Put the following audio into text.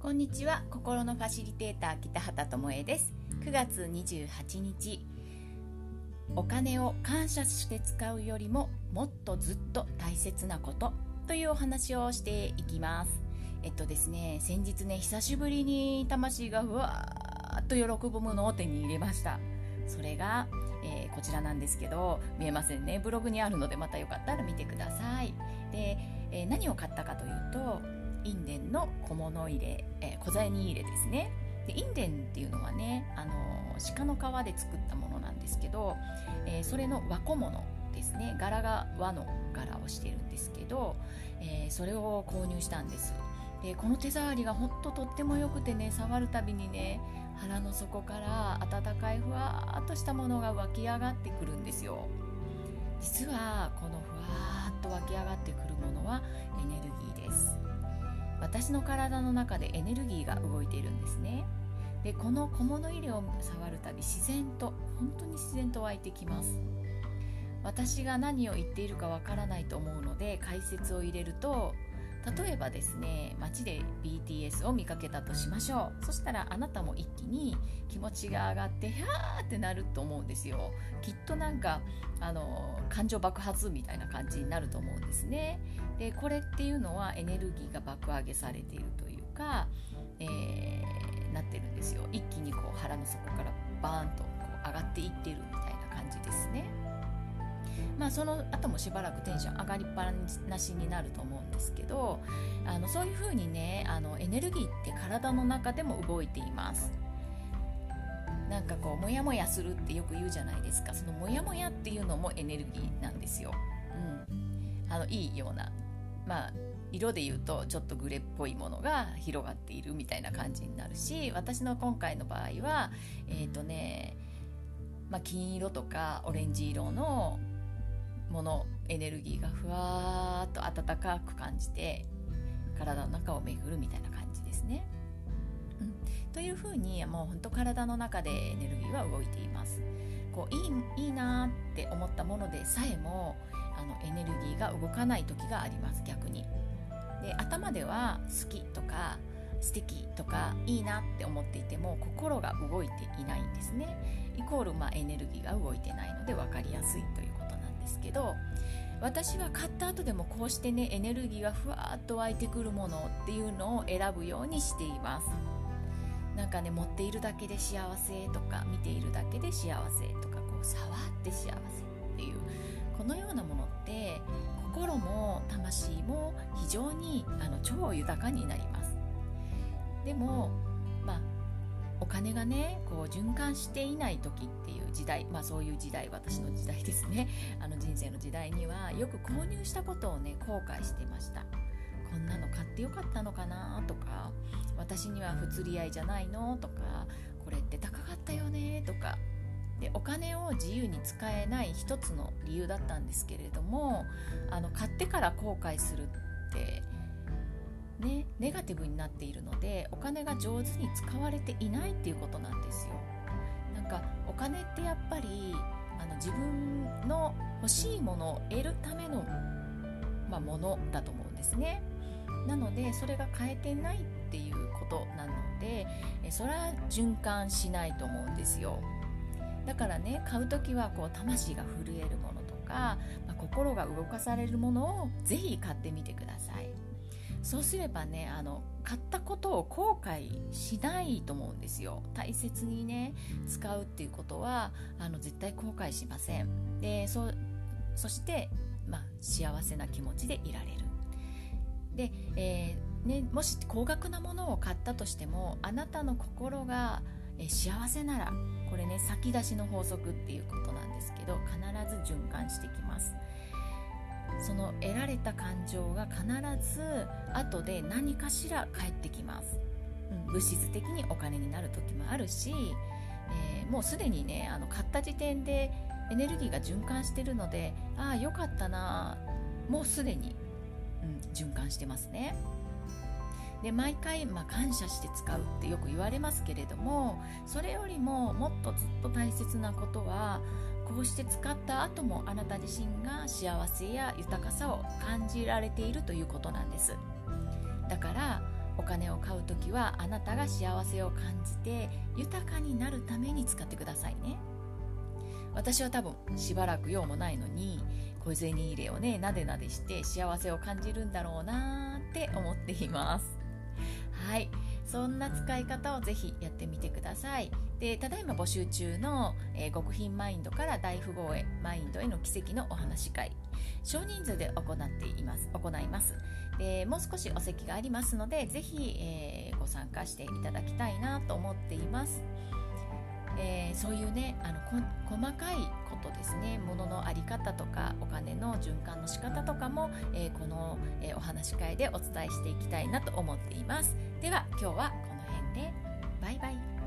こんにちは。心のファシリテーター北畑智恵です。9月28日。お金を感謝して使うよりももっとずっと大切なことというお話をしていきます。えっとですね先日ね久しぶりに魂がふわーっと喜ぶものを手に入れました。それが、えー、こちらなんですけど見えませんね。ブログにあるのでまたよかったら見てください。で、えー、何を買ったかというとインデンの小物入れ、えー、小銭入れですね。でインデンっていうのはね、あの鹿の皮で作ったものなんですけど、えそれの和小物ですね。柄が和の柄をしてるんですけど、えそれを購入したんです。でこの手触りがほんととっても良くてね触るたびにね腹の底から温かいふわーっとしたものが湧き上がってくるんですよ。実はこのふわーっと湧き上がってくるものはエネルギーです。私の体の中でエネルギーが動いているんですね。でこの小物入れを触るたび自然と本当に自然と湧いてきます。私が何を言っているかわからないと思うので解説を入れると例えばですね街で BTS を見かけたとしましょう。そしたらあなたも一気に気持ちが上がってヒャーってなると思うんですよ。きっとなんかあの感情爆発みたいな感じになると思うんですね。でこれっていうのはエネルギーが爆上げされているというか、えー、なってるんですよ。一気にこう腹の底からバーンとこう上がっていってるみたいな。まあ、その後もしばらくテンション上がりっぱなしになると思うんですけどあのそういうふうにねあのエネルギーって体の中でも動いています。なんかこうモヤモヤするってよく言うじゃないですか。そのモヤモヤっていうのもエネルギーなんですよ、うん、あのいいような。まあ色で言うとちょっとグレっぽいものが広がっているみたいな感じになるし私の今回の場合はえっ、ー、とね、まあ、金色とかオレンジ色のものエネルギーがふわーっと温かく感じて体の中を巡るみたいな感じですね。うん、というふうにもうほんと体の中でエネルギーは動いています。こういいいいなって思ったものでさえもあのエネルギーが動かない時があります逆に。で頭では好きとか素敵とかいいなって思っていても心が動いていないんですねイコールまあエネルギーが動いてないので分かりやすいというですけど私は買った後でもこうしてねエネルギーがふわっと湧いてくるものっていうのを選ぶようにしています。なんかね持っているだけで幸せとか見ているだけで幸せとかこう触って幸せっていうこのようなものって心も魂も非常にあの超豊かになります。でもお金がねこう循環していない時っていう時代まあそういう時代私の時代ですね。あの人生の時代にはよく購入したことをね後悔してました。こんなの買ってよかったのかなとか私には不釣り合いじゃないのとかこれって高かったよねとか。でお金を自由に使えない一つの理由だったんですけれどもあの買ってから後悔するってね、ネガティブになっているのでお金が上手に使われていないっていうことなんですよ。なんかお金ってやっぱりあの自分の欲しいものを得るための、まあ、ものだと思うんですね。なのでそれが変えてないっていうことなのでそれは循環しないと思うんですよ。だからね買う時はこう魂が震えるものとか、まあ、心が動かされるものをぜひ買ってみてください。そうすればねあの買ったことを後悔しないと思うんですよ。大切にね使うっていうことはあの絶対後悔しません。でそそして、まあ、幸せな気持ちでいられる。で、えー、ね、もし高額なものを買ったとしてもあなたの心が幸せならこれね先出しの法則っていうことなんですけど必ず循環してきます。その得られた感情が必ず後で何かしら返ってきます、うん、物質的にお金になる時もあるし、えー、もうすでにねあの買った時点でエネルギーが循環してるのでああよかったなもうすでに、うん、循環してますね。で毎回、まあ、感謝して使うってよく言われますけれどもそれよりももっとずっと大切なことはこうして使った後もあなた自身が幸せや豊かさを感じられているということなんです。だからお金を買う時はあなたが幸せを感じて豊かになるために使ってくださいね。私は多分しばらく用もないのに小銭入れをねなでなでして幸せを感じるんだろうなって思っています。はい。そんな使い方をぜひやってみてください。でただいま募集中の、えー、極貧マインドから大富豪へマインドへの奇跡のお話し会。少人数で行っています行います。でもう少しお席がありますのでぜひ、えー、ご参加していただきたいなと思っています。えー、そういうねあの細かいことですね物の在り方とかお金の循環の仕方とかも、え、この、え、お話し会でお伝えしていきたいなと思っています。では今日はこの辺で。バイバイ。